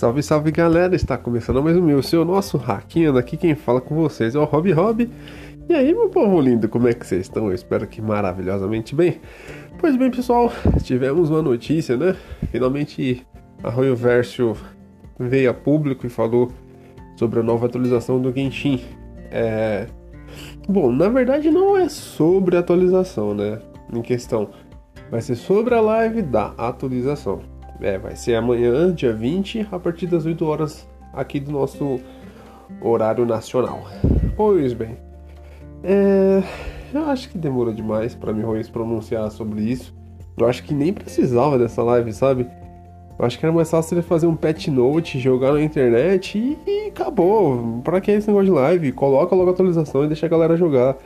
Salve, salve galera! Está começando mais um meu, seu nosso Hackeando. Aqui quem fala com vocês é o Rob Rob. E aí, meu povo lindo, como é que vocês estão? Eu espero que maravilhosamente bem. Pois bem, pessoal, tivemos uma notícia, né? Finalmente a Royal Versio veio a público e falou sobre a nova atualização do Genshin. É... Bom, na verdade não é sobre a atualização, né? Em questão. Vai ser sobre a live da atualização. É, vai ser amanhã, dia 20, a partir das 8 horas aqui do nosso horário nacional. Pois bem, é, eu acho que demorou demais para me pronunciar sobre isso. Eu acho que nem precisava dessa live, sabe? Eu acho que era mais fácil ele fazer um patch note, jogar na internet e, e acabou. Pra que esse negócio de live? Coloca logo a atualização e deixa a galera jogar.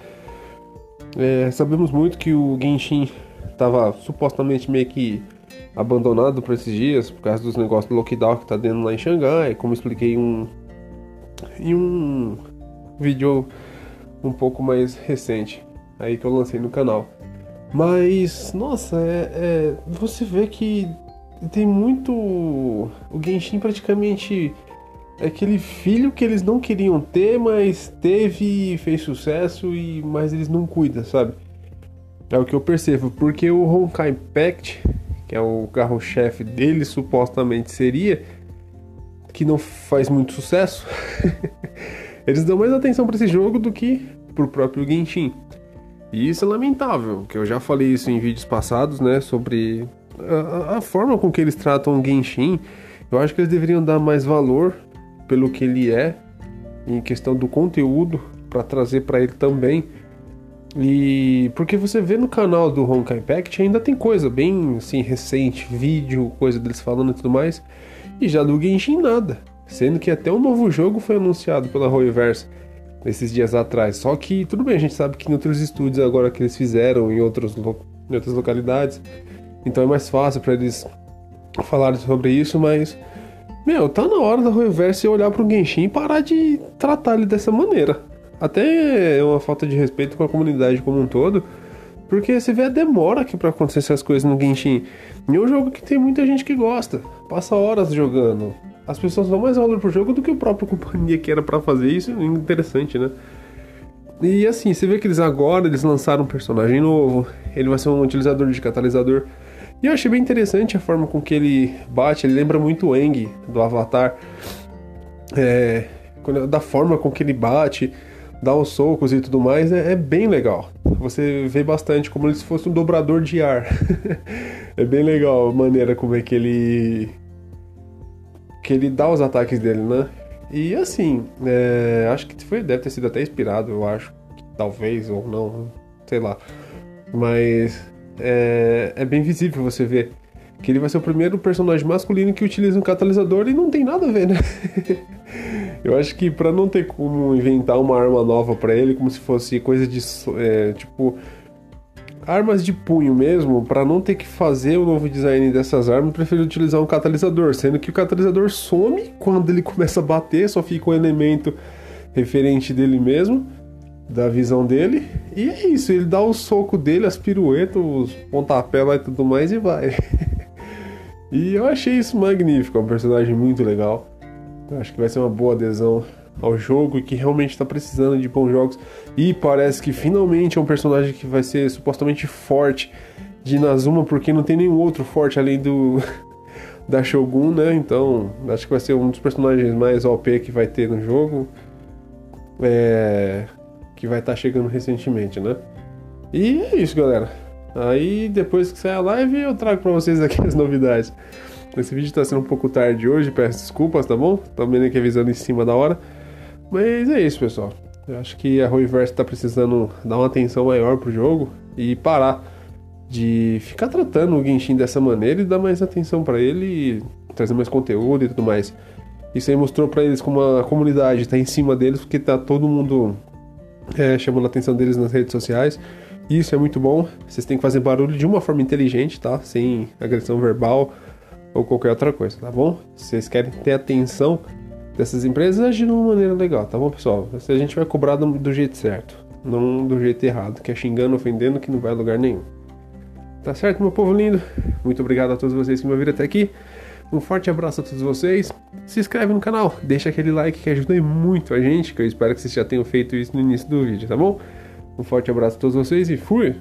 É, sabemos muito que o Genshin tava supostamente meio que abandonado por esses dias por causa dos negócios do lockdown que tá dentro lá em Xangai, como expliquei em um, em um vídeo um pouco mais recente aí que eu lancei no canal. Mas, nossa, é, é, você vê que tem muito. O Genshin praticamente é aquele filho que eles não queriam ter, mas teve, fez sucesso e mas eles não cuidam, sabe? É o que eu percebo, porque o Honkai Impact que é o carro-chefe dele, supostamente seria, que não faz muito sucesso, eles dão mais atenção para esse jogo do que pro próprio Genshin. E isso é lamentável, que eu já falei isso em vídeos passados, né, sobre a, a forma com que eles tratam o Genshin. Eu acho que eles deveriam dar mais valor pelo que ele é, em questão do conteúdo, para trazer para ele também e porque você vê no canal do Honkai Impact ainda tem coisa bem assim recente, vídeo, coisa deles falando e tudo mais. E já do Genshin nada, sendo que até um novo jogo foi anunciado pela Royverse esses dias atrás. Só que tudo bem, a gente sabe que em outros estúdios agora que eles fizeram em, outros, em outras localidades, então é mais fácil para eles falarem sobre isso, mas meu, tá na hora da Royverse olhar para o Genshin e parar de tratar ele dessa maneira até é uma falta de respeito com a comunidade como um todo, porque você vê a demora aqui para acontecer essas coisas no Genshin. E é um jogo que tem muita gente que gosta, passa horas jogando. As pessoas dão mais valor pro jogo do que o próprio companhia que era para fazer isso, é interessante, né? E assim, você vê que eles agora eles lançaram um personagem novo, ele vai ser um utilizador de catalisador. E eu achei bem interessante a forma com que ele bate, ele lembra muito o Eng do Avatar. É, da forma com que ele bate, dá os socos e tudo mais, é, é bem legal. Você vê bastante como se fosse um dobrador de ar. é bem legal a maneira como é que ele. que ele dá os ataques dele, né? E assim, é, acho que foi, deve ter sido até inspirado, eu acho. Talvez ou não, sei lá. Mas é, é bem visível você ver que ele vai ser o primeiro personagem masculino que utiliza um catalisador e não tem nada a ver, né? Eu acho que para não ter como inventar uma arma nova para ele, como se fosse coisa de é, tipo armas de punho mesmo, para não ter que fazer o novo design dessas armas, eu prefiro utilizar um catalisador, sendo que o catalisador some quando ele começa a bater, só fica um elemento referente dele mesmo, da visão dele, e é isso, ele dá o soco dele, as piruetas, os pontapé lá e tudo mais e vai. e eu achei isso magnífico, é um personagem muito legal. Acho que vai ser uma boa adesão ao jogo e que realmente está precisando de bons jogos. E parece que finalmente é um personagem que vai ser supostamente forte de Nazuma, porque não tem nenhum outro forte além do da Shogun, né? Então acho que vai ser um dos personagens mais OP que vai ter no jogo. É... Que vai estar tá chegando recentemente, né? E é isso, galera. Aí depois que sair a live eu trago para vocês aqui as novidades. Esse vídeo tá sendo um pouco tarde hoje, peço desculpas, tá bom? Também aqui avisando em cima da hora. Mas é isso, pessoal. Eu acho que a Roiverse tá precisando dar uma atenção maior pro jogo e parar de ficar tratando o Genshin dessa maneira e dar mais atenção para ele e trazer mais conteúdo e tudo mais. Isso aí mostrou para eles como a comunidade tá em cima deles, porque tá todo mundo é, chamando a atenção deles nas redes sociais. Isso é muito bom. Vocês têm que fazer barulho de uma forma inteligente, tá? Sem agressão verbal ou qualquer outra coisa, tá bom? Se vocês querem ter atenção dessas empresas, agir de uma maneira legal, tá bom, pessoal? Se a gente vai cobrar do, do, jeito certo, não do jeito errado, que é xingando, ofendendo, que não vai a lugar nenhum. Tá certo, meu povo lindo? Muito obrigado a todos vocês que me ouviram até aqui. Um forte abraço a todos vocês. Se inscreve no canal, deixa aquele like que ajuda muito a gente, que eu espero que vocês já tenham feito isso no início do vídeo, tá bom? Um forte abraço a todos vocês e fui!